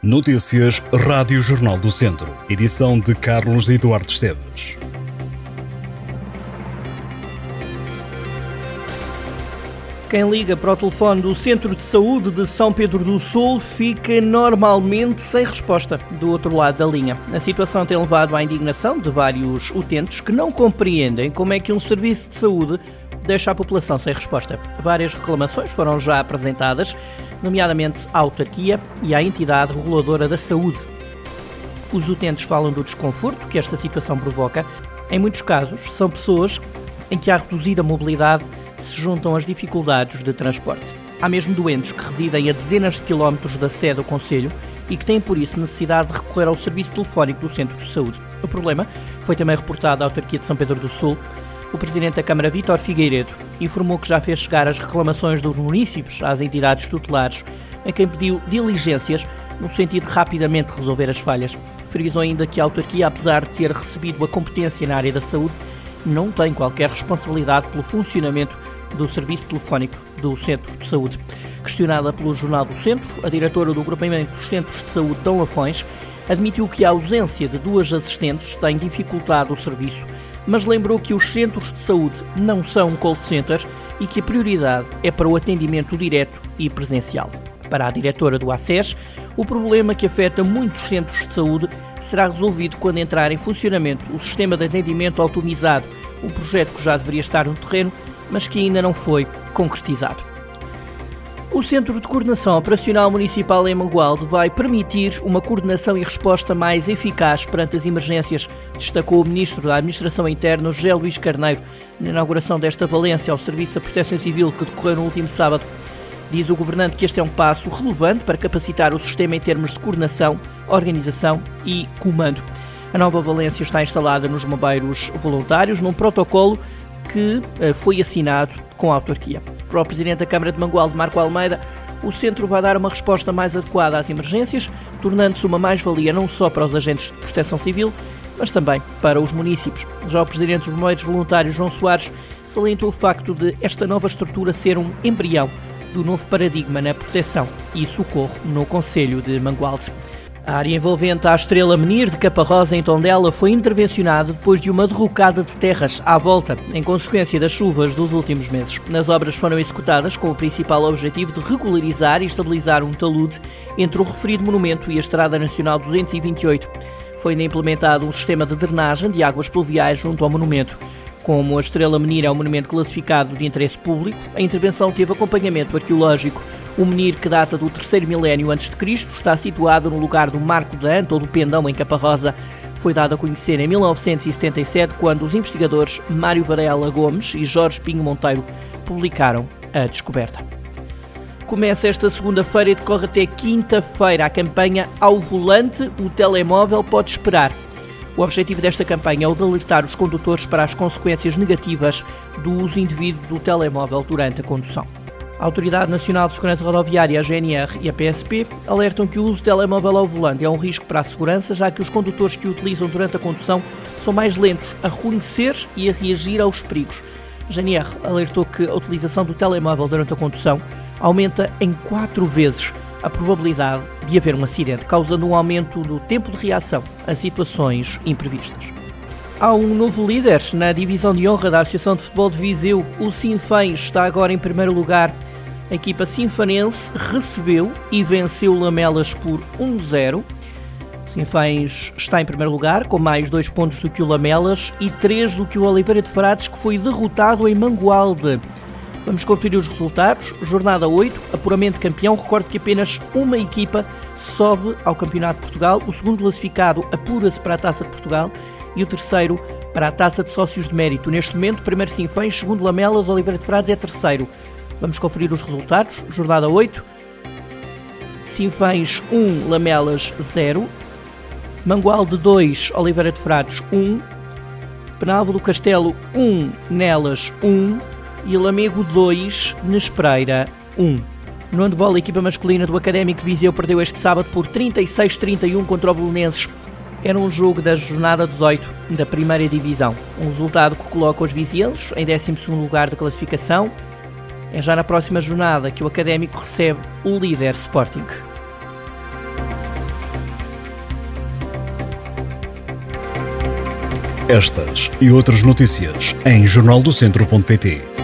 Notícias Rádio Jornal do Centro. Edição de Carlos Eduardo Esteves. Quem liga para o telefone do Centro de Saúde de São Pedro do Sul fica normalmente sem resposta do outro lado da linha. A situação tem levado à indignação de vários utentes que não compreendem como é que um serviço de saúde deixa a população sem resposta. Várias reclamações foram já apresentadas, nomeadamente à autarquia e à entidade reguladora da saúde. Os utentes falam do desconforto que esta situação provoca. Em muitos casos, são pessoas em que há reduzida mobilidade se juntam as dificuldades de transporte. Há mesmo doentes que residem a dezenas de quilómetros da sede do Conselho e que têm por isso necessidade de recorrer ao serviço telefónico do Centro de Saúde. O problema foi também reportado à autarquia de São Pedro do Sul, o Presidente da Câmara, Vítor Figueiredo, informou que já fez chegar as reclamações dos municípios às entidades tutelares, a quem pediu diligências no sentido de rapidamente resolver as falhas. Frisou ainda que a autarquia, apesar de ter recebido a competência na área da saúde, não tem qualquer responsabilidade pelo funcionamento do serviço telefónico do Centro de Saúde. Questionada pelo Jornal do Centro, a diretora do Agrupamento dos Centros de Saúde, Dom Lafões, admitiu que a ausência de duas assistentes tem dificultado o serviço mas lembrou que os centros de saúde não são call centers e que a prioridade é para o atendimento direto e presencial. Para a diretora do ACES, o problema que afeta muitos centros de saúde será resolvido quando entrar em funcionamento o sistema de atendimento autonomizado, um projeto que já deveria estar no terreno, mas que ainda não foi concretizado. O Centro de Coordenação Operacional Municipal em Mangualde vai permitir uma coordenação e resposta mais eficaz perante as emergências, destacou o Ministro da Administração Interna, José Luís Carneiro, na inauguração desta valência ao Serviço da Proteção Civil que decorreu no último sábado. Diz o governante que este é um passo relevante para capacitar o sistema em termos de coordenação, organização e comando. A nova valência está instalada nos bombeiros voluntários num protocolo que eh, foi assinado com a autarquia. Para o Presidente da Câmara de Mangualde, Marco Almeida, o centro vai dar uma resposta mais adequada às emergências, tornando-se uma mais-valia não só para os agentes de proteção civil, mas também para os municípios. Já o Presidente dos Bombeiros Voluntários, João Soares, salientou o facto de esta nova estrutura ser um embrião do novo paradigma na proteção e socorro no Conselho de Mangualde. A área envolvente a Estrela Menir de Caparrosa em Tondela foi intervencionada depois de uma derrocada de terras à volta, em consequência das chuvas dos últimos meses. Nas obras foram executadas com o principal objetivo de regularizar e estabilizar um talude entre o referido monumento e a Estrada Nacional 228. Foi ainda implementado um sistema de drenagem de águas pluviais junto ao monumento. Como a Estrela Menir é um monumento classificado de interesse público, a intervenção teve acompanhamento arqueológico. O menir, que data do terceiro milénio antes de Cristo, está situado no lugar do Marco da Anta ou do Pendão, em Caparrosa. Foi dado a conhecer em 1977, quando os investigadores Mário Varela Gomes e Jorge Pinho Monteiro publicaram a descoberta. Começa esta segunda-feira e decorre até quinta-feira a campanha Ao Volante, o telemóvel pode esperar. O objetivo desta campanha é o de alertar os condutores para as consequências negativas do uso indevido do telemóvel durante a condução. A Autoridade Nacional de Segurança Rodoviária, a GNR e a PSP alertam que o uso do telemóvel ao volante é um risco para a segurança, já que os condutores que o utilizam durante a condução são mais lentos a reconhecer e a reagir aos perigos. A GNR alertou que a utilização do telemóvel durante a condução aumenta em quatro vezes a probabilidade de haver um acidente, causando um aumento do tempo de reação a situações imprevistas. Há um novo líder na divisão de honra da Associação de Futebol de Viseu. O Sinfém está agora em primeiro lugar. A equipa sinfanense recebeu e venceu Lamelas por 1-0. O Sinfãs está em primeiro lugar, com mais dois pontos do que o Lamelas e três do que o Oliveira de Frades, que foi derrotado em Mangualde. Vamos conferir os resultados. Jornada 8, apuramento campeão. Recordo que apenas uma equipa sobe ao Campeonato de Portugal. O segundo classificado apura-se para a Taça de Portugal e o terceiro para a Taça de Sócios de Mérito. Neste momento, primeiro Sinfãs, segundo Lamelas, Oliveira de Frades é terceiro. Vamos conferir os resultados. Jornada 8. Sinfãs 1, Lamelas 0. Mangualde 2, Oliveira de Frades 1. Penalvo do Castelo 1, Nelas 1. E Lamego 2, Nespreira 1. No handball, a equipa masculina do Académico Viseu perdeu este sábado por 36-31 contra o Belenenses era um jogo da jornada 18 da primeira divisão, um resultado que coloca os vizinhos em 12 lugar da classificação. É já na próxima jornada que o Académico recebe o líder Sporting. Estas e outras notícias em jornaldocentro.pt